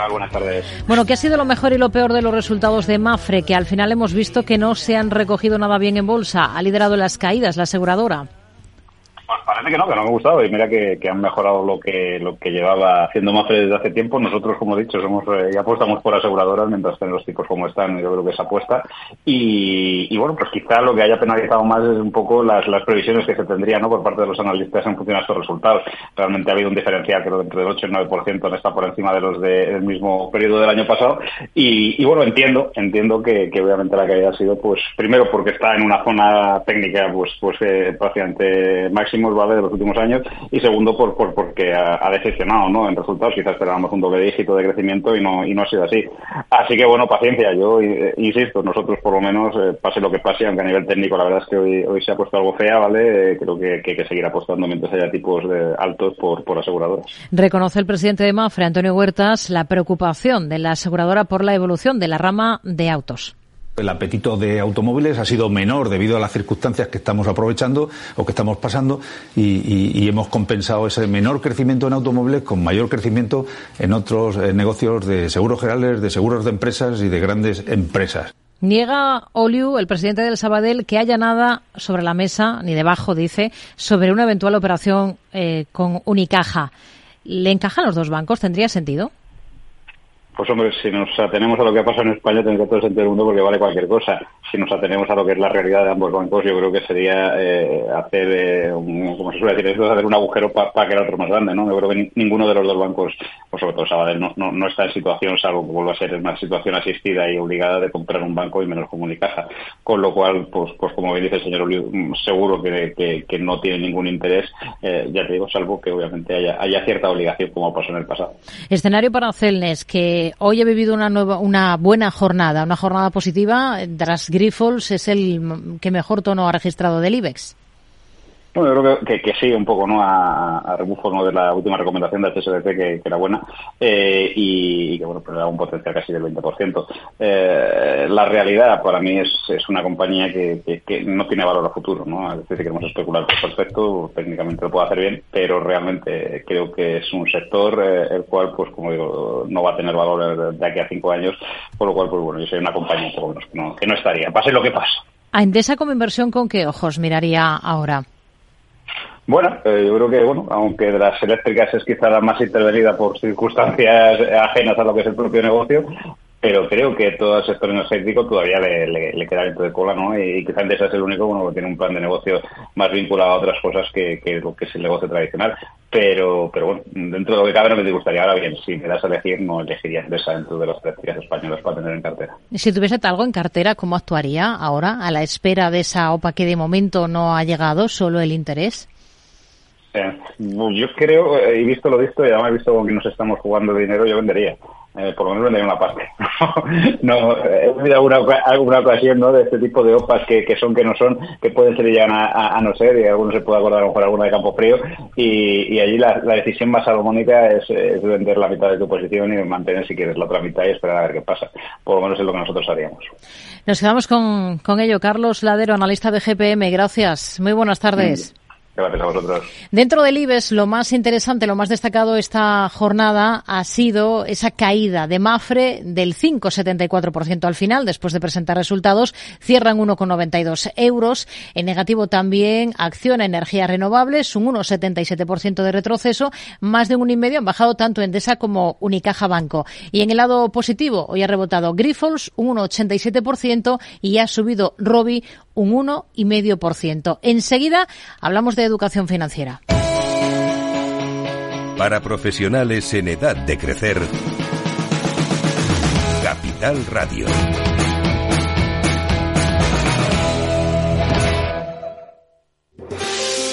Buenas tardes. Bueno, ¿qué ha sido lo mejor y lo peor de los resultados de Mafre? Que al final hemos visto que no se han recogido nada bien en bolsa. Ha liderado las caídas la aseguradora. Que no, que no me ha gustado y mira que, han mejorado lo que lo que llevaba haciendo Mafre desde hace tiempo. Nosotros, como he dicho, somos eh, apostamos por aseguradoras mientras estén los tipos como están. Yo creo que es apuesta. Y, bueno, pues quizá lo que haya penalizado más es un poco las, las previsiones que se tendrían ¿no? por parte de los analistas en función de estos resultados. Realmente ha habido un diferencial, creo, entre el 8 y el 9% en está por encima de los del mismo periodo del año pasado. Y, bueno, entiendo, entiendo que, obviamente la caída ha sido, pues, primero porque está en una zona técnica, pues, pues eh, prácticamente máxima de los últimos años y segundo por, por porque ha, decepcionado ¿no? en resultados. Quizás esperábamos un doble dígito de crecimiento y no, y no ha sido así. Así que bueno, paciencia. Yo eh, insisto, nosotros por lo menos, eh, pase lo que pase, aunque a nivel técnico la verdad es que hoy, hoy se ha puesto algo fea, ¿vale? Eh, creo que, que, hay que seguir apostando mientras haya tipos de altos por, por aseguradoras. Reconoce el presidente de Mafre, Antonio Huertas, la preocupación de la aseguradora por la evolución de la rama de autos. El apetito de automóviles ha sido menor debido a las circunstancias que estamos aprovechando o que estamos pasando y, hemos compensado ese menor crecimiento en automóviles con mayor crecimiento en otros eh, negocios de seguros generales, de seguros de empresas y de grandes empresas. Niega Oliu, el presidente del Sabadell, que haya nada sobre la mesa, ni debajo, dice, sobre una eventual operación eh, con Unicaja. ¿Le encajan los dos bancos? ¿Tendría sentido? Pues hombre, si nos atenemos a lo que ha pasado en España, tendría todo el sentido del mundo porque vale cualquier cosa. Si nos atenemos a lo que es la realidad de ambos bancos, yo creo que sería eh, hacer, eh, como se suele decir, esto, hacer un agujero para que el otro más grande, ¿no? Yo creo que ninguno de los dos bancos, o sobre todo Sabadell, no, no, no, está en situación, salvo que vuelva a ser una situación asistida y obligada de comprar un banco y menos como Unicaja. Con lo cual, pues, pues como bien dice el señor Oliu, seguro que, que, que, no tiene ningún interés, eh, ya te digo, salvo que obviamente haya, haya cierta obligación como pasó en el pasado. Escenario para Celnes, que hoy he vivido una nueva, una buena jornada, una jornada positiva. Tras Grifols es el que mejor tono ha registrado del IBEX. Bueno, yo creo que, que, sí, un poco, ¿no? A, rebufo ¿no? de la última recomendación del CSDP, que, que era buena, eh, y, que, bueno, pues era un potencial casi del 20%. Eh, la realidad para mí es, es una compañía que, que, no tiene valor a futuro, ¿no? Es decir, si queremos especular, pues perfecto, técnicamente lo puede hacer bien, pero realmente creo que es un sector eh, el cual, pues como digo, no va a tener valor de aquí a cinco años, por lo cual, pues bueno, yo soy una compañía un poco menos que no, que no estaría, pase lo que pase. A Endesa como inversión, ¿con qué ojos miraría ahora? Bueno, eh, yo creo que, bueno, aunque de las eléctricas es quizá la más intervenida por circunstancias ajenas a lo que es el propio negocio, pero creo que todo el sector energético todavía le, queda dentro de cola, ¿no? Y quizá Endesa es el único bueno, que tiene un plan de negocio más vinculado a otras cosas que, que lo que es el negocio tradicional. Pero, pero bueno, dentro de lo que cabe no me gustaría. Ahora bien, si me das a elegir, no elegiría Endesa dentro de las eléctricas españolas para tener en cartera. Si tuviese algo en cartera, ¿cómo actuaría ahora a la espera de esa OPA que de momento no ha llegado, solo el interés? Eh, yo creo, he visto lo visto y además he visto con que nos estamos jugando dinero, yo vendería. Eh, por lo menos vendería una parte. no, he tenido alguna, alguna ocasión ¿no? de este tipo de OPAs que, que son, que no son, que pueden ser ya a, a, no ser, y algunos se puede acordar a lo mejor alguna de Campo Frío, y, y allí la, la, decisión más salomónica es, es, vender la mitad de tu posición y mantener si quieres la otra mitad y esperar a ver qué pasa. Por lo menos es lo que nosotros haríamos. Nos quedamos con, con ello. Carlos Ladero, analista de GPM. Gracias. Muy buenas tardes. Dentro del IBEX, lo más interesante, lo más destacado esta jornada ha sido esa caída de Mafre del 5,74% al final, después de presentar resultados, cierran 1,92 euros. En negativo también Acciona Energías Renovables, un 1,77% de retroceso, más de un y medio han bajado tanto Endesa como Unicaja Banco. Y en el lado positivo, hoy ha rebotado Grifols, un 1,87% y ha subido Robi un 1,5%. Enseguida hablamos de educación financiera. Para profesionales en edad de crecer, Capital Radio.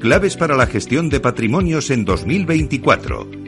Claves para la gestión de patrimonios en 2024.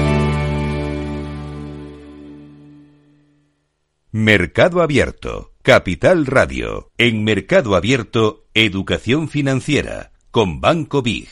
Mercado Abierto, Capital Radio. En Mercado Abierto, Educación Financiera, con Banco Big.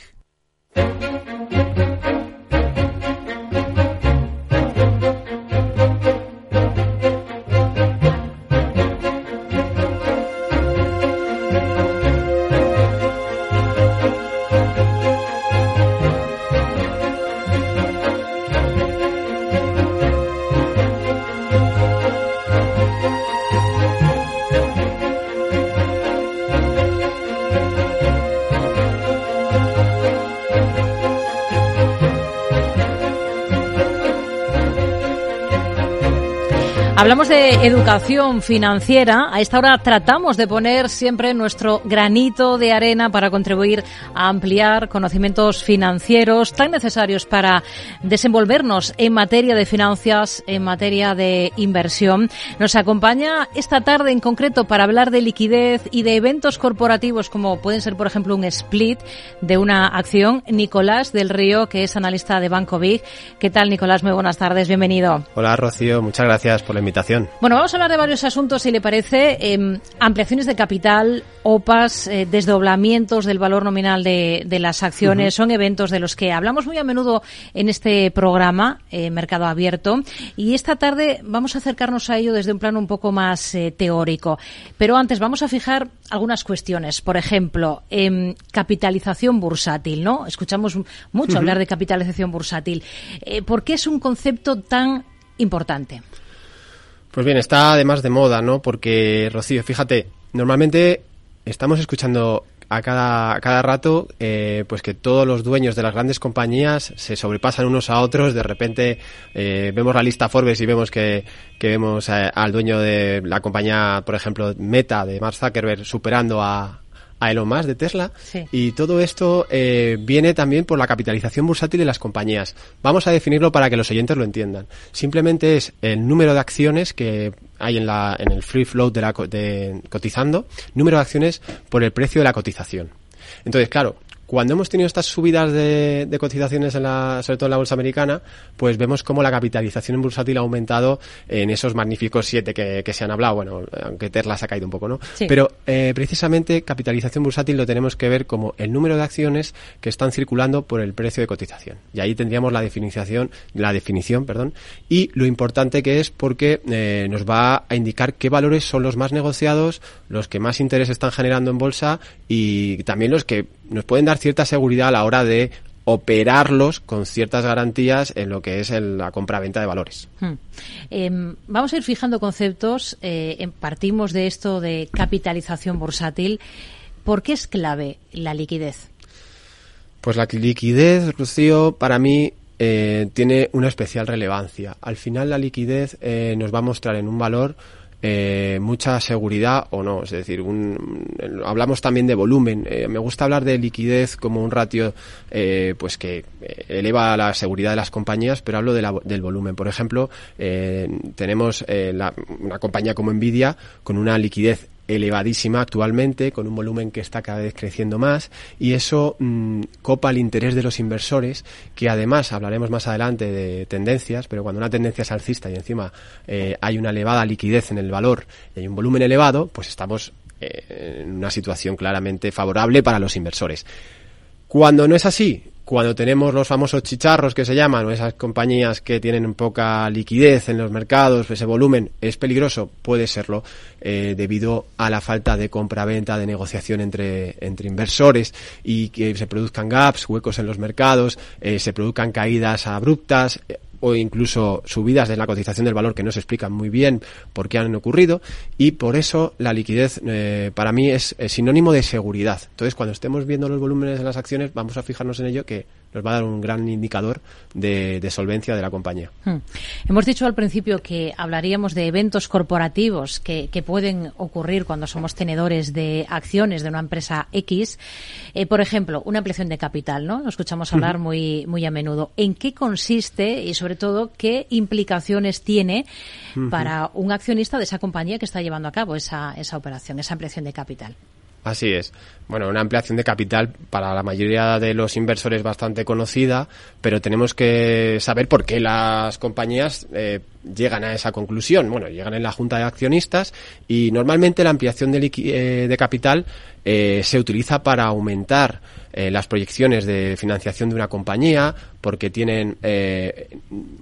Hablamos de educación financiera. A esta hora tratamos de poner siempre nuestro granito de arena para contribuir a ampliar conocimientos financieros tan necesarios para desenvolvernos en materia de finanzas, en materia de inversión. Nos acompaña esta tarde en concreto para hablar de liquidez y de eventos corporativos como pueden ser, por ejemplo, un split de una acción. Nicolás del Río, que es analista de Banco Big. ¿Qué tal, Nicolás? Muy buenas tardes. Bienvenido. Hola, Rocío. Muchas gracias por la invitación. Bueno, vamos a hablar de varios asuntos, si le parece. Eh, ampliaciones de capital, OPAs, eh, desdoblamientos del valor nominal de, de las acciones. Son eventos de los que hablamos muy a menudo en este programa, eh, Mercado Abierto. Y esta tarde vamos a acercarnos a ello desde un plano un poco más eh, teórico. Pero antes vamos a fijar algunas cuestiones. Por ejemplo, em, capitalización bursátil, ¿no? Escuchamos mucho hablar de capitalización bursátil. ¿Por qué es un concepto tan importante? Pues bien, está además de moda, ¿no? Porque, Rocío, fíjate, normalmente estamos escuchando a cada, a cada rato eh, pues que todos los dueños de las grandes compañías se sobrepasan unos a otros. De repente eh, vemos la lista Forbes y vemos que, que vemos eh, al dueño de la compañía, por ejemplo, Meta, de Mark Zuckerberg, superando a, a Elon Musk de Tesla. Sí. Y todo esto eh, viene también por la capitalización bursátil de las compañías. Vamos a definirlo para que los oyentes lo entiendan. Simplemente es el número de acciones que hay en, la, en el free float de la, de, cotizando, número de acciones por el precio de la cotización. Entonces, claro, cuando hemos tenido estas subidas de, de cotizaciones, en la, sobre todo en la bolsa americana, pues vemos cómo la capitalización en bursátil ha aumentado en esos magníficos siete que, que se han hablado. Bueno, aunque Tesla se ha caído un poco, ¿no? Sí. Pero eh, precisamente capitalización bursátil lo tenemos que ver como el número de acciones que están circulando por el precio de cotización. Y ahí tendríamos la definición, la definición, perdón, y lo importante que es porque eh, nos va a indicar qué valores son los más negociados, los que más interés están generando en bolsa y también los que nos pueden dar cierta seguridad a la hora de operarlos con ciertas garantías en lo que es el- la compra-venta de valores. Hmm. Em, vamos a ir fijando conceptos. eh, em- partimos de esto de capitalización bursátil. ¿Por qué es clave la liquidez? Pues la liquidez, Rocío, para mí eh, tiene una especial relevancia. Al final la liquidez eh, nos va a mostrar en un valor eh, mucha seguridad o no. Es decir, un- hablamos también de volumen. Eh, me gusta hablar de liquidez como un ratio eh, pues que eh, eleva la seguridad de las compañías, pero hablo del volumen. Por ejemplo, eh, tenemos eh, la- una compañía como Nvidia con una liquidez elevadísima actualmente, con un volumen que está cada vez creciendo más, y eso mm, copa el interés de los inversores, que además hablaremos más adelante de tendencias, pero cuando una tendencia es alcista y encima eh, hay una elevada liquidez en el valor y hay un volumen elevado, pues estamos eh, en una situación claramente favorable para los inversores. Cuando no es así, cuando tenemos los famosos chicharros que se llaman, o esas compañías que tienen poca liquidez en los mercados, ese volumen es peligroso, puede serlo, eh, debido a la falta de compra-venta, de negociación entre, inversores y que se produzcan gaps, huecos en los mercados, eh, se produzcan caídas abruptas, eh, o incluso subidas de la cotización del valor que no se explican muy bien por qué han ocurrido y por eso la liquidez eh, para mí es, es sinónimo de seguridad. Entonces cuando estemos viendo los volúmenes de las acciones vamos a fijarnos en ello que nos va a dar un gran indicador de, de solvencia de la compañía. Hmm. Hemos dicho al principio que hablaríamos de eventos corporativos que, que pueden ocurrir cuando somos tenedores de acciones de una empresa X. Eh, por ejemplo, una ampliación de capital, ¿no? Lo escuchamos hablar muy, muy a menudo. ¿En qué consiste y, sobre todo, qué implicaciones tiene para un accionista de esa compañía que está llevando a cabo esa, esa operación, esa ampliación de capital? Así es. Bueno, una ampliación de capital para la mayoría de los inversores bastante conocida, pero tenemos que saber por qué las compañías eh, llegan a esa conclusión. Bueno, llegan en la junta de accionistas y normalmente la ampliación de, eh, capital eh, se utiliza para aumentar eh, las proyecciones de financiación de una compañía porque tienen eh,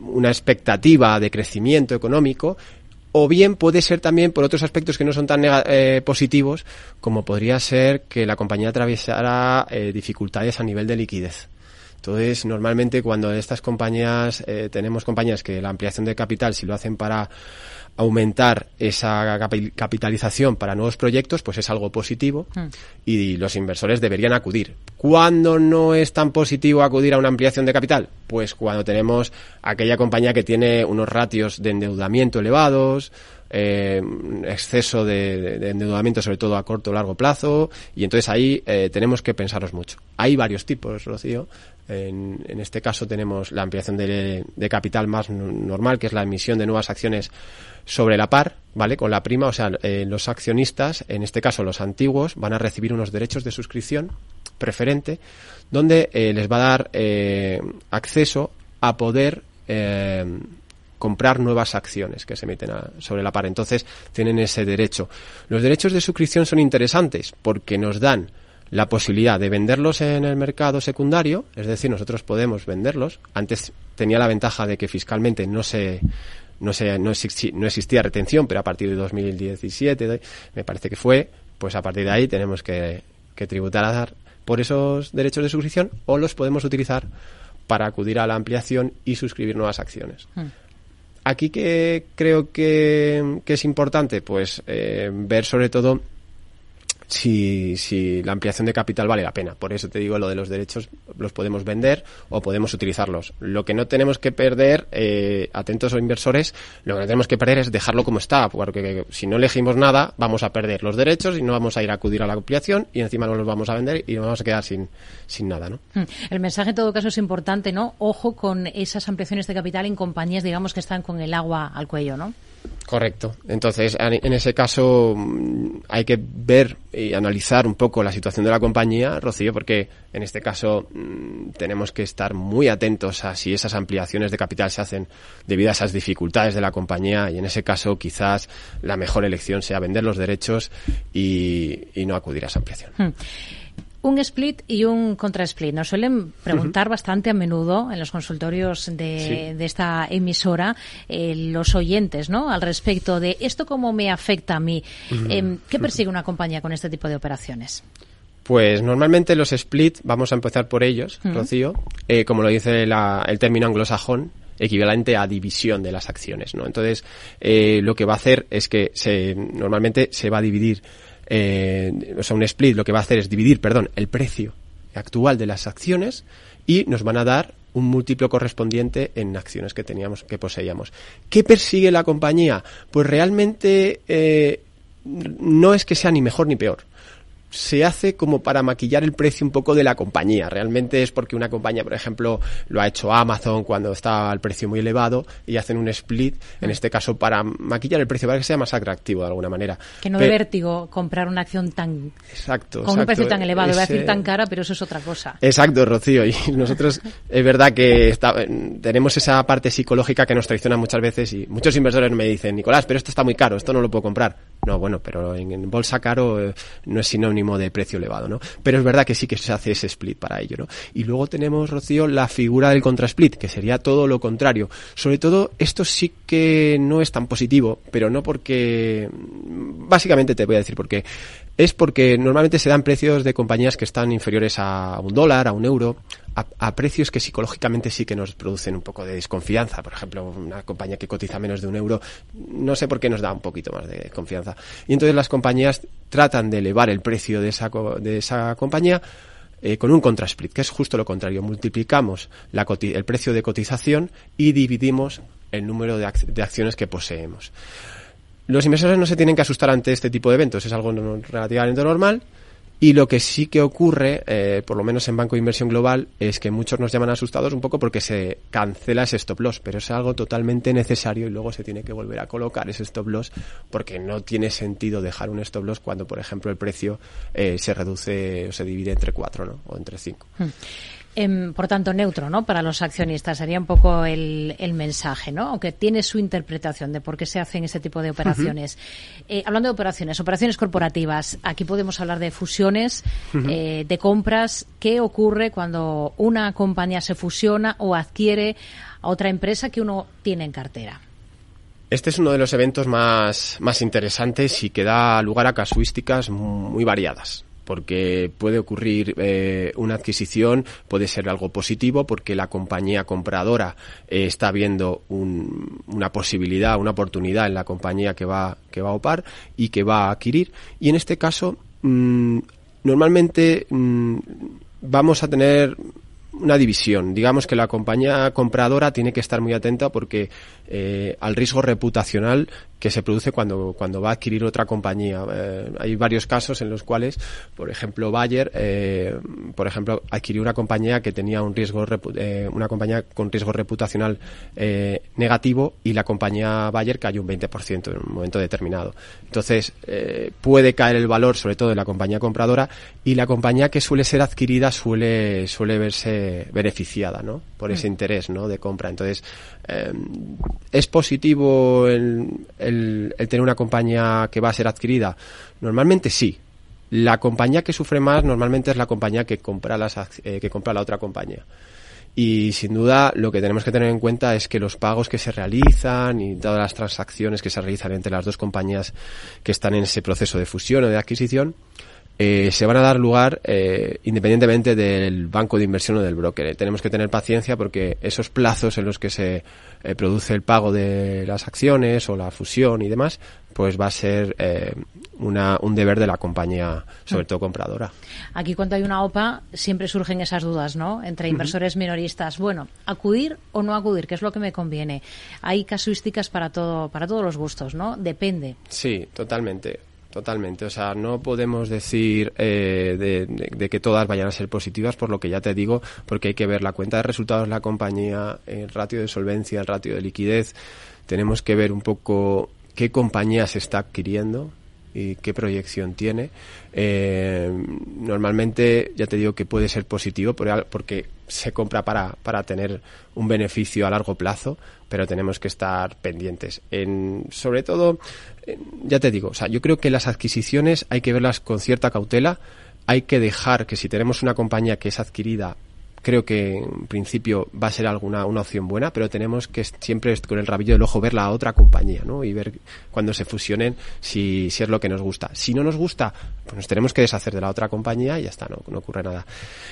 una expectativa de crecimiento económico o bien puede ser también por otros aspectos que no son tan eh, positivos, como podría ser que la compañía atravesara eh, dificultades a nivel de liquidez. Entonces, normalmente cuando estas compañías, eh, tenemos compañías que la ampliación de capital, si lo hacen para aumentar esa capitalización para nuevos proyectos, pues es algo positivo hmm. y los inversores deberían acudir. ¿Cuándo no es tan positivo acudir a una ampliación de capital? Pues cuando tenemos aquella compañía que tiene unos ratios de endeudamiento elevados, eh, exceso de, endeudamiento, sobre todo a corto o largo plazo, y entonces ahí eh, tenemos que pensaros mucho. Hay varios tipos, Rocío. En, en este caso tenemos la ampliación de, capital más normal, que es la emisión de nuevas acciones sobre la par, ¿vale? Con la prima, o sea, eh, los accionistas, en este caso los antiguos, van a recibir unos derechos de suscripción preferente, donde les va a dar acceso a poder comprar nuevas acciones que se meten sobre la par. Entonces tienen ese derecho. Los derechos de suscripción son interesantes porque nos dan la posibilidad de venderlos en el mercado secundario, es decir, nosotros podemos venderlos. Antes tenía la ventaja de que fiscalmente no se no, se, no, existía, retención, pero a partir de 2017, me parece que fue, pues a partir de ahí tenemos que, que tributar a dar por esos derechos de suscripción o los podemos utilizar para acudir a la ampliación y suscribir nuevas acciones. Hmm. Aquí que creo que, es importante, pues eh, ver sobre todo si, si la ampliación de capital vale la pena. Por eso te digo lo de los derechos, los podemos vender o podemos utilizarlos. Lo que no tenemos que perder, eh, atentos a inversores, lo que no tenemos que perder es dejarlo como está, porque si no elegimos nada, vamos a perder los derechos y no vamos a ir a acudir a la ampliación y encima no los vamos a vender y nos vamos a quedar sin, sin nada, ¿no? Hmm. El mensaje en todo caso es importante, ¿no? Ojo con esas ampliaciones de capital en compañías, digamos, que están con el agua al cuello, ¿no? Correcto. Entonces, en ese caso mm, hay que ver y analizar un poco la situación de la compañía, Rocío, porque en este caso mm, tenemos que estar muy atentos a si esas ampliaciones de capital se hacen debido a esas dificultades de la compañía y en ese caso quizás la mejor elección sea vender los derechos y, no acudir a esa ampliación. Hmm un split y un contra-split. Nos suelen preguntar bastante a menudo en los consultorios de, esta emisora eh, los oyentes ¿no? al respecto de esto cómo me afecta a mí. Em, ¿Qué persigue una compañía con este tipo de operaciones? Pues normalmente los split, vamos a empezar por ellos, Rocío, eh, como lo dice el término anglosajón, equivalente a división de las acciones, ¿no? Entonces, eh, lo que va a hacer es que se, normalmente se va a dividir eh, o sea, un split lo que va a hacer es dividir, perdón, el precio actual de las acciones y nos van a dar un múltiplo correspondiente en acciones que teníamos, que poseíamos. ¿Qué persigue la compañía? Pues realmente eh, no es que sea ni mejor ni peor se hace como para maquillar el precio un poco de la compañía. Realmente es porque una compañía, por ejemplo, lo ha hecho Amazon cuando está al precio muy elevado y hacen un split, en este caso para maquillar el precio, para que sea más atractivo de alguna manera. Que no de vértigo comprar una acción tan... Exacto. Con un precio tan elevado, voy a decir tan cara, pero eso es otra cosa. Exacto, Rocío. Y nosotros es verdad que tenemos esa parte psicológica que nos traiciona muchas veces y muchos inversores me dicen, Nicolás, pero esto está muy caro, esto no lo puedo comprar. No, bueno, pero en, bolsa caro eh, no es sinónimo de precio elevado, ¿no? Pero es verdad que sí que se hace ese split para ello, ¿no? Y luego tenemos, Rocío, la figura del contra-split, que sería todo lo contrario. Sobre todo, esto sí que no es tan positivo, pero no porque... Básicamente te voy a decir por qué es porque normalmente se dan precios de compañías que están inferiores a un dólar, a un euro, a, precios que psicológicamente sí que nos producen un poco de desconfianza. Por ejemplo, una compañía que cotiza menos de un euro, no sé por qué nos da un poquito más de confianza. Y entonces las compañías tratan de elevar el precio de esa, de esa compañía eh, con un contra-split, que es justo lo contrario. Multiplicamos la el precio de cotización y dividimos el número de acciones que poseemos. Los inversores no se tienen que asustar ante este tipo de eventos, es algo relativamente normal. Y lo que sí que ocurre, eh, por lo menos en Banco de Inversión Global, es que muchos nos llaman asustados un poco porque se cancela ese stop loss, pero es algo totalmente necesario y luego se tiene que volver a colocar ese stop loss porque no tiene sentido dejar un stop loss cuando, por ejemplo, el precio eh, se reduce o se divide entre cuatro ¿no? o entre cinco. Hmm. Em, por tanto, neutro, ¿no? Para los accionistas sería un poco el, mensaje, ¿no? Aunque tiene su interpretación de por qué se hacen ese tipo de operaciones. Eh, hablando de operaciones, operaciones corporativas, aquí podemos hablar de fusiones, eh, de compras. ¿Qué ocurre cuando una compañía se fusiona o adquiere a otra empresa que uno tiene en cartera? Este es uno de los eventos más, más interesantes y que da lugar a casuísticas muy variadas. Porque puede ocurrir eh, una adquisición, puede ser algo positivo porque la compañía compradora eh, está viendo una posibilidad, una oportunidad en la compañía que va, que va a opar y que va a adquirir. Y en este caso, mm, normalmente mm, vamos a tener una división. Digamos que la compañía compradora tiene que estar muy atenta porque eh, al riesgo reputacional que se produce cuando, cuando va a adquirir otra compañía. Eh, hay varios casos en los cuales, por ejemplo, Bayer, eh, por ejemplo, adquirió una compañía que tenía un riesgo, eh, una compañía con riesgo reputacional eh, negativo y la compañía Bayer cayó un 20% en un momento determinado. Entonces, puede caer el valor, sobre todo de la compañía compradora, y la compañía que suele ser adquirida suele, suele verse beneficiada, ¿no? Por ese mm. interés, ¿no? De compra. Entonces, eh, ¿Es positivo el, el, tener una compañía que va a ser adquirida? Normalmente sí. La compañía que sufre más normalmente es la compañía que compra, las, eh, que compra la otra compañía. Y sin duda lo que tenemos que tener en cuenta es que los pagos que se realizan y todas las transacciones que se realizan entre las dos compañías que están en ese proceso de fusión o de adquisición eh, se van a dar lugar eh, independientemente del banco de inversión o del broker. tenemos que tener paciencia porque esos plazos en los que se eh, produce el pago de las acciones o la fusión y demás, pues va a ser una, un deber de la compañía, sobre todo compradora. Aquí cuando hay una OPA siempre surgen esas dudas, ¿no? Entre inversores minoristas. Bueno, acudir o no acudir, ¿qué es lo que me conviene? Hay casuísticas para todo, para todos los gustos, ¿no? Depende. Sí, totalmente. Totalmente, o sea, no podemos decir eh, de, que todas vayan a ser positivas, por lo que ya te digo, porque hay que ver la cuenta de resultados de la compañía, el ratio de solvencia, el ratio de liquidez. Tenemos que ver un poco qué compañía se está adquiriendo y qué proyección tiene. Eh, normalmente, ya te digo que puede ser positivo porque se compra para, para tener un beneficio a largo plazo, pero tenemos que estar pendientes. En, sobre todo, ya te digo, o sea, yo creo que las adquisiciones hay que verlas con cierta cautela. Hay que dejar que si tenemos una compañía que es adquirida creo que en principio va a ser alguna una opción buena, pero tenemos que siempre con el rabillo del ojo ver la otra compañía, ¿no? Y ver cuando se fusionen si, si es lo que nos gusta. Si no nos gusta, pues nos tenemos que deshacer de la otra compañía y ya está, no, no ocurre nada.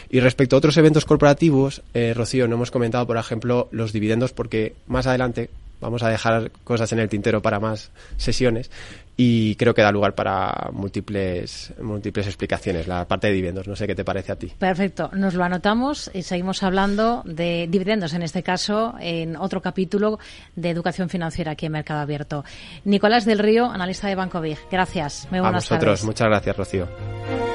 Y respecto a otros eventos corporativos, eh, Rocío, no hemos comentado, por ejemplo, los dividendos porque más adelante vamos a dejar cosas en el tintero para más sesiones y creo que da lugar para múltiples múltiples explicaciones la parte de dividendos. No sé qué te parece a ti. Perfecto. Nos lo anotamos y seguimos hablando de dividendos en este caso en otro capítulo de educación financiera aquí en Mercado Abierto. Nicolás del Río analista de Banco Big. Gracias. Muy buenas a vosotros muchas gracias Rocío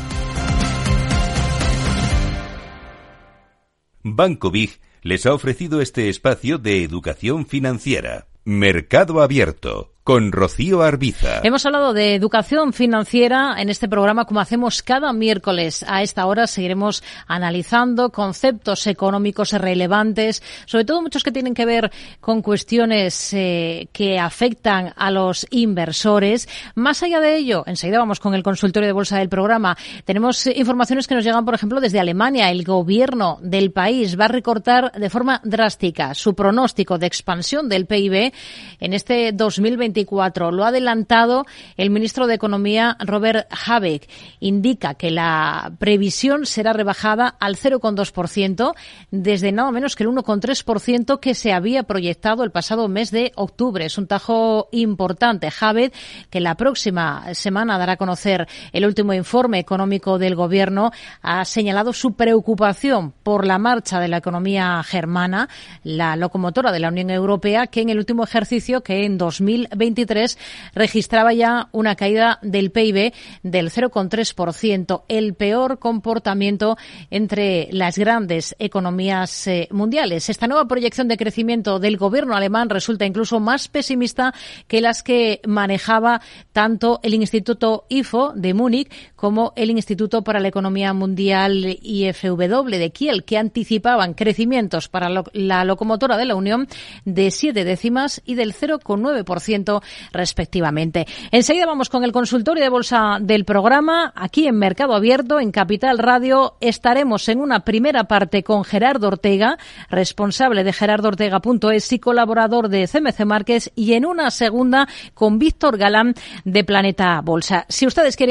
Banco Big les ha ofrecido este espacio de educación financiera. Mercado Abierto con Rocío Arbiza. Hemos hablado de educación financiera en este programa como hacemos cada miércoles. A esta hora seguiremos analizando conceptos económicos relevantes, sobre todo muchos que tienen que ver con cuestiones eh, que afectan a los inversores. Más allá de ello, enseguida vamos con el consultorio de bolsa del programa. Tenemos eh, informaciones que nos llegan, por ejemplo, desde Alemania. El gobierno del país va a recortar de forma drástica su pronóstico de expansión del PIB en este 2020 lo ha adelantado el ministro de Economía, Robert Habeck. Indica que la previsión será rebajada al 0,2% desde nada menos que el 1,3% que se había proyectado el pasado mes de octubre. Es un tajo importante. Habeck, que la próxima semana dará a conocer el último informe económico del Gobierno, ha señalado su preocupación por la marcha de la economía germana, la locomotora de la Unión Europea, que en el último ejercicio, que en 2020 2023 registraba ya una caída del PIB del 0,3%, el peor comportamiento entre las grandes economías eh, mundiales. Esta nueva proyección de crecimiento del gobierno alemán resulta incluso más pesimista que las que manejaba tanto el Instituto IFO de Múnich como el Instituto para la Economía Mundial IFW de Kiel, que anticipaban crecimientos para la locomotora de la Unión de siete décimas y del 0,9% respectivamente. Enseguida vamos con el consultorio de bolsa del programa. Aquí en Mercado Abierto, en Capital Radio, estaremos en una primera parte con Gerardo Ortega, responsable de gerardoortega.es y colaborador de CMC Márquez, y en una segunda con Víctor Galán de Planeta Bolsa. Si ustedes quieren